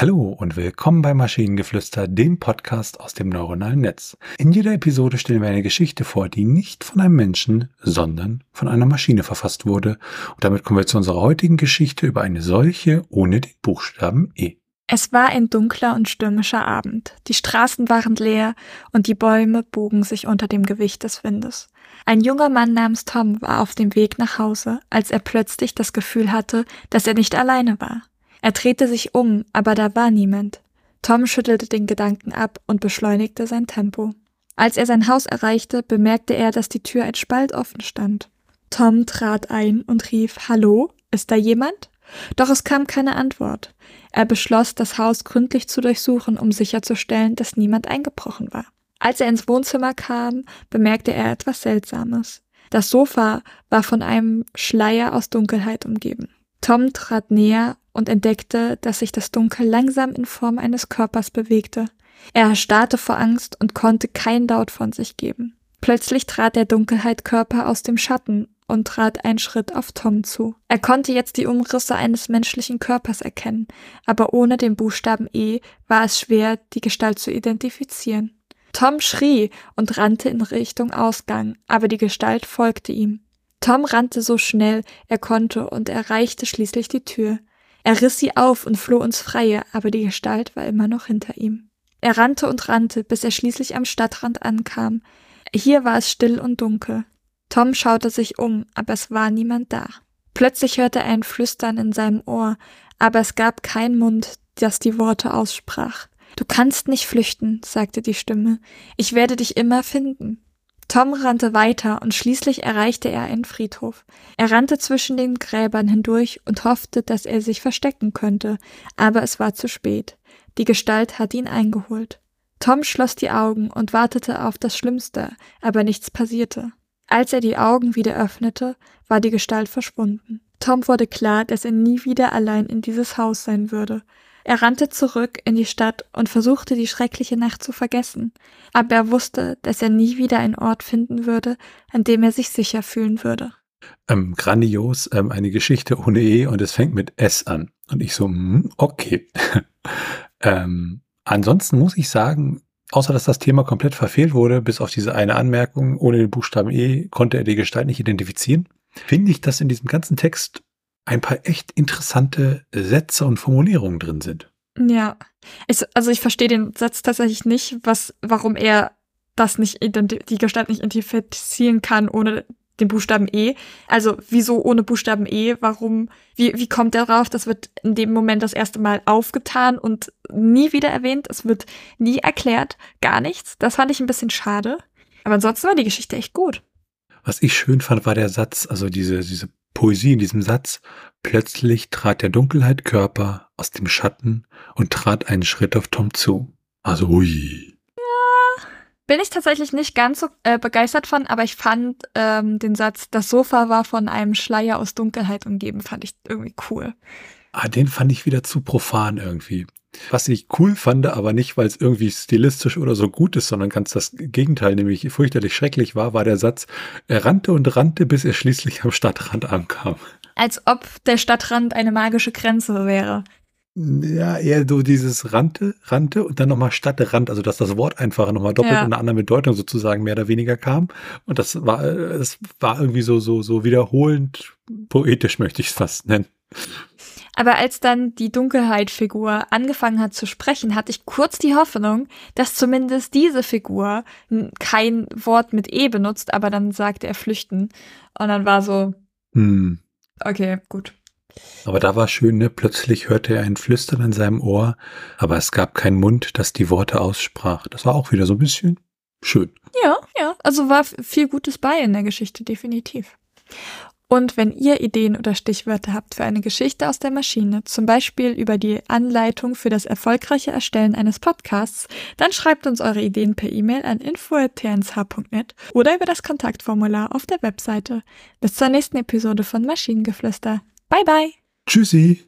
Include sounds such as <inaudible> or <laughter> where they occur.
Hallo und willkommen bei Maschinengeflüster, dem Podcast aus dem neuronalen Netz. In jeder Episode stellen wir eine Geschichte vor, die nicht von einem Menschen, sondern von einer Maschine verfasst wurde. Und damit kommen wir zu unserer heutigen Geschichte über eine solche ohne den Buchstaben E. Es war ein dunkler und stürmischer Abend. Die Straßen waren leer und die Bäume bogen sich unter dem Gewicht des Windes. Ein junger Mann namens Tom war auf dem Weg nach Hause, als er plötzlich das Gefühl hatte, dass er nicht alleine war. Er drehte sich um, aber da war niemand. Tom schüttelte den Gedanken ab und beschleunigte sein Tempo. Als er sein Haus erreichte, bemerkte er, dass die Tür ein Spalt offen stand. Tom trat ein und rief Hallo, ist da jemand? Doch es kam keine Antwort. Er beschloss, das Haus gründlich zu durchsuchen, um sicherzustellen, dass niemand eingebrochen war. Als er ins Wohnzimmer kam, bemerkte er etwas Seltsames. Das Sofa war von einem Schleier aus Dunkelheit umgeben. Tom trat näher und entdeckte, dass sich das Dunkel langsam in Form eines Körpers bewegte. Er erstarrte vor Angst und konnte kein Laut von sich geben. Plötzlich trat der Dunkelheitkörper aus dem Schatten und trat einen Schritt auf Tom zu. Er konnte jetzt die Umrisse eines menschlichen Körpers erkennen, aber ohne den Buchstaben E war es schwer, die Gestalt zu identifizieren. Tom schrie und rannte in Richtung Ausgang, aber die Gestalt folgte ihm. Tom rannte so schnell er konnte und erreichte schließlich die Tür. Er riss sie auf und floh ins Freie, aber die Gestalt war immer noch hinter ihm. Er rannte und rannte, bis er schließlich am Stadtrand ankam. Hier war es still und dunkel. Tom schaute sich um, aber es war niemand da. Plötzlich hörte er ein Flüstern in seinem Ohr, aber es gab keinen Mund, das die Worte aussprach. Du kannst nicht flüchten, sagte die Stimme. Ich werde dich immer finden. Tom rannte weiter und schließlich erreichte er einen Friedhof. Er rannte zwischen den Gräbern hindurch und hoffte, dass er sich verstecken könnte, aber es war zu spät. Die Gestalt hatte ihn eingeholt. Tom schloss die Augen und wartete auf das Schlimmste, aber nichts passierte. Als er die Augen wieder öffnete, war die Gestalt verschwunden. Tom wurde klar, dass er nie wieder allein in dieses Haus sein würde. Er rannte zurück in die Stadt und versuchte die schreckliche Nacht zu vergessen, aber er wusste, dass er nie wieder einen Ort finden würde, an dem er sich sicher fühlen würde. Ähm, grandios, ähm, eine Geschichte ohne E und es fängt mit S an. Und ich so, hm, okay. <laughs> ähm, ansonsten muss ich sagen, außer dass das Thema komplett verfehlt wurde, bis auf diese eine Anmerkung, ohne den Buchstaben E konnte er die Gestalt nicht identifizieren, finde ich, dass in diesem ganzen Text ein paar echt interessante Sätze und Formulierungen drin sind. Ja, ich, also ich verstehe den Satz tatsächlich nicht, was, warum er das nicht die Gestalt nicht identifizieren kann ohne den Buchstaben E. Also wieso ohne Buchstaben E? Warum? Wie, wie kommt er darauf? Das wird in dem Moment das erste Mal aufgetan und nie wieder erwähnt. Es wird nie erklärt, gar nichts. Das fand ich ein bisschen schade. Aber ansonsten war die Geschichte echt gut. Was ich schön fand, war der Satz, also diese, diese Poesie in diesem Satz. Plötzlich trat der Dunkelheit Körper aus dem Schatten und trat einen Schritt auf Tom zu. Also hui. Ja, bin ich tatsächlich nicht ganz so äh, begeistert von, aber ich fand ähm, den Satz, das Sofa war von einem Schleier aus Dunkelheit umgeben, fand ich irgendwie cool. Ah, den fand ich wieder zu profan irgendwie. Was ich cool fand, aber nicht, weil es irgendwie stilistisch oder so gut ist, sondern ganz das Gegenteil, nämlich fürchterlich schrecklich war, war der Satz, er rannte und rannte, bis er schließlich am Stadtrand ankam. Als ob der Stadtrand eine magische Grenze wäre. Ja, eher so dieses rannte, rannte und dann nochmal Stadtrand, also dass das Wort einfach nochmal doppelt ja. in einer anderen Bedeutung sozusagen mehr oder weniger kam. Und das war, es war irgendwie so, so, so wiederholend poetisch, möchte ich es fast nennen. Aber als dann die Dunkelheit-Figur angefangen hat zu sprechen, hatte ich kurz die Hoffnung, dass zumindest diese Figur kein Wort mit E benutzt, aber dann sagte er flüchten. Und dann war so, hm. okay, gut. Aber da war schön, ne? Plötzlich hörte er ein Flüstern in seinem Ohr, aber es gab keinen Mund, das die Worte aussprach. Das war auch wieder so ein bisschen schön. Ja, ja. Also war viel Gutes bei in der Geschichte, definitiv. Und wenn ihr Ideen oder Stichwörter habt für eine Geschichte aus der Maschine, zum Beispiel über die Anleitung für das erfolgreiche Erstellen eines Podcasts, dann schreibt uns eure Ideen per E-Mail an info.tnsh.net oder über das Kontaktformular auf der Webseite. Bis zur nächsten Episode von Maschinengeflüster. Bye bye. Tschüssi.